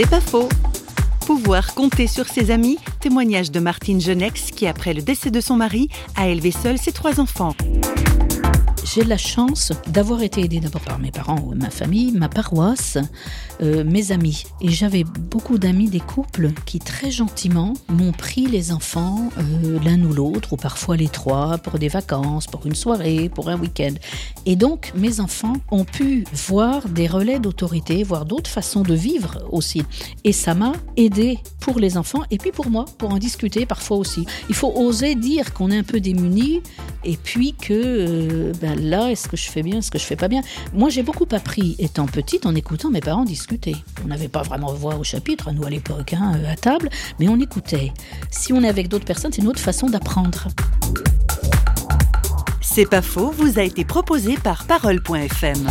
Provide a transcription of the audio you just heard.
C'est pas faux. Pouvoir compter sur ses amis, témoignage de Martine Genex qui, après le décès de son mari, a élevé seule ses trois enfants. J'ai la chance d'avoir été aidée d'abord par mes parents, ma famille, ma paroisse, euh, mes amis. Et j'avais beaucoup d'amis des couples qui très gentiment m'ont pris les enfants euh, l'un ou l'autre, ou parfois les trois, pour des vacances, pour une soirée, pour un week-end. Et donc mes enfants ont pu voir des relais d'autorité, voir d'autres façons de vivre aussi. Et ça m'a aidé pour les enfants et puis pour moi, pour en discuter parfois aussi. Il faut oser dire qu'on est un peu démuni et puis que euh, ben, là, est-ce que je fais bien, est-ce que je fais pas bien? Moi, j'ai beaucoup appris étant petite en écoutant mes parents discuter. On n'avait pas vraiment voix au chapitre, nous à l'époque, hein, à table, mais on écoutait. Si on est avec d'autres personnes, c'est une autre façon d'apprendre. C'est pas faux, vous a été proposé par Parole.fm.